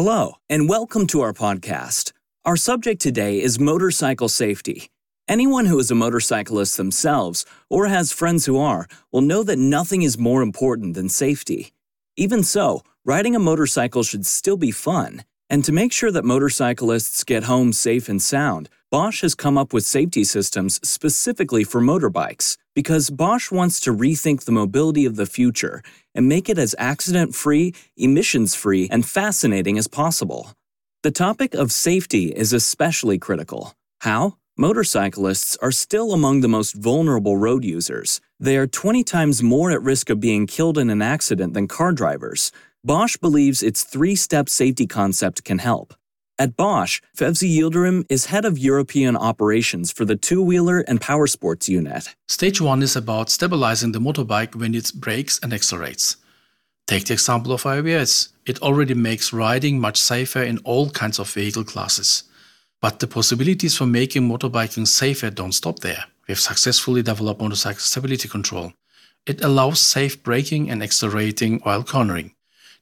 Hello, and welcome to our podcast. Our subject today is motorcycle safety. Anyone who is a motorcyclist themselves or has friends who are will know that nothing is more important than safety. Even so, riding a motorcycle should still be fun. And to make sure that motorcyclists get home safe and sound, Bosch has come up with safety systems specifically for motorbikes because Bosch wants to rethink the mobility of the future and make it as accident free, emissions free, and fascinating as possible. The topic of safety is especially critical. How? Motorcyclists are still among the most vulnerable road users. They are 20 times more at risk of being killed in an accident than car drivers. Bosch believes its three step safety concept can help. At Bosch, Fevzi Yildirim is head of European operations for the two wheeler and power sports unit. Stage one is about stabilizing the motorbike when it brakes and accelerates. Take the example of ABS. It already makes riding much safer in all kinds of vehicle classes. But the possibilities for making motorbiking safer don't stop there. We have successfully developed motorcycle stability control. It allows safe braking and accelerating while cornering.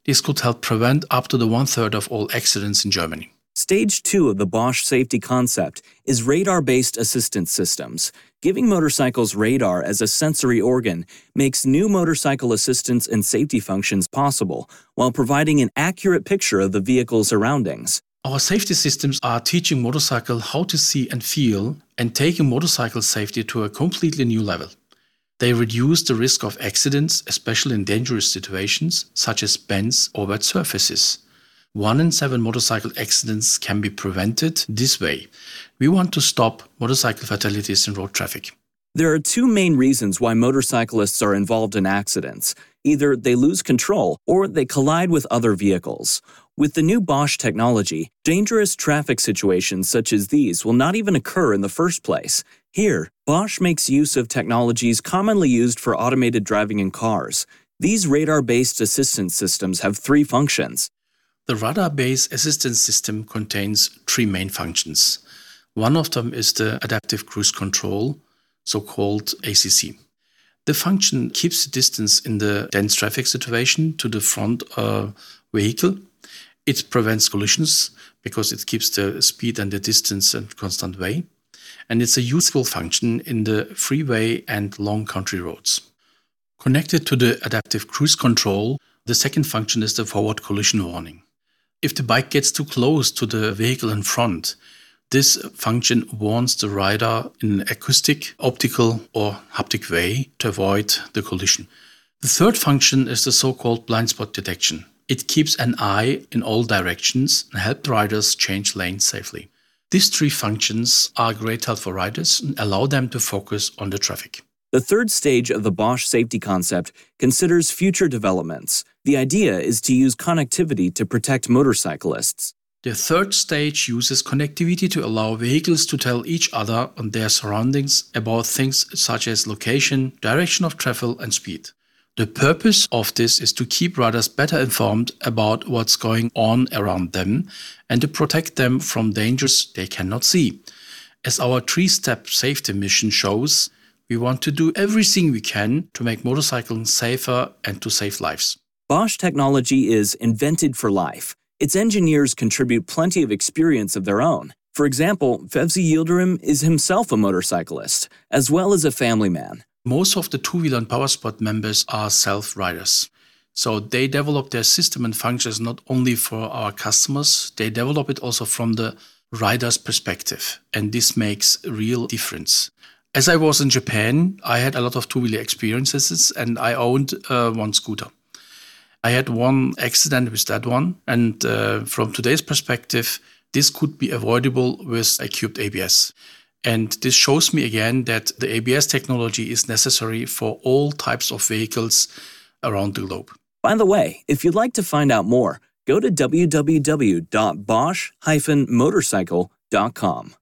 This could help prevent up to the one third of all accidents in Germany. Stage two of the Bosch safety concept is radar based assistance systems. Giving motorcycles radar as a sensory organ makes new motorcycle assistance and safety functions possible while providing an accurate picture of the vehicle's surroundings. Our safety systems are teaching motorcycle how to see and feel and taking motorcycle safety to a completely new level. They reduce the risk of accidents, especially in dangerous situations such as bends or wet surfaces. One in seven motorcycle accidents can be prevented this way. We want to stop motorcycle fatalities in road traffic. There are two main reasons why motorcyclists are involved in accidents. Either they lose control or they collide with other vehicles. With the new Bosch technology, dangerous traffic situations such as these will not even occur in the first place. Here, Bosch makes use of technologies commonly used for automated driving in cars. These radar based assistance systems have three functions. The radar-based assistance system contains three main functions. One of them is the adaptive cruise control, so-called ACC. The function keeps the distance in the dense traffic situation to the front uh, vehicle. It prevents collisions because it keeps the speed and the distance in constant way. And it's a useful function in the freeway and long country roads. Connected to the adaptive cruise control, the second function is the forward collision warning. If the bike gets too close to the vehicle in front, this function warns the rider in an acoustic, optical, or haptic way to avoid the collision. The third function is the so-called blind spot detection. It keeps an eye in all directions and helps riders change lanes safely. These three functions are great help for riders and allow them to focus on the traffic. The third stage of the Bosch safety concept considers future developments. The idea is to use connectivity to protect motorcyclists. The third stage uses connectivity to allow vehicles to tell each other and their surroundings about things such as location, direction of travel, and speed. The purpose of this is to keep riders better informed about what's going on around them and to protect them from dangers they cannot see. As our three step safety mission shows, we want to do everything we can to make motorcycling safer and to save lives. Bosch technology is invented for life. Its engineers contribute plenty of experience of their own. For example, Fevzi Yildirim is himself a motorcyclist, as well as a family man. Most of the two wheel and power sport members are self riders. So they develop their system and functions not only for our customers, they develop it also from the rider's perspective. And this makes a real difference. As I was in Japan, I had a lot of two wheeler experiences and I owned uh, one scooter. I had one accident with that one. And uh, from today's perspective, this could be avoidable with a cubed ABS. And this shows me again that the ABS technology is necessary for all types of vehicles around the globe. By the way, if you'd like to find out more, go to www.bosch-motorcycle.com.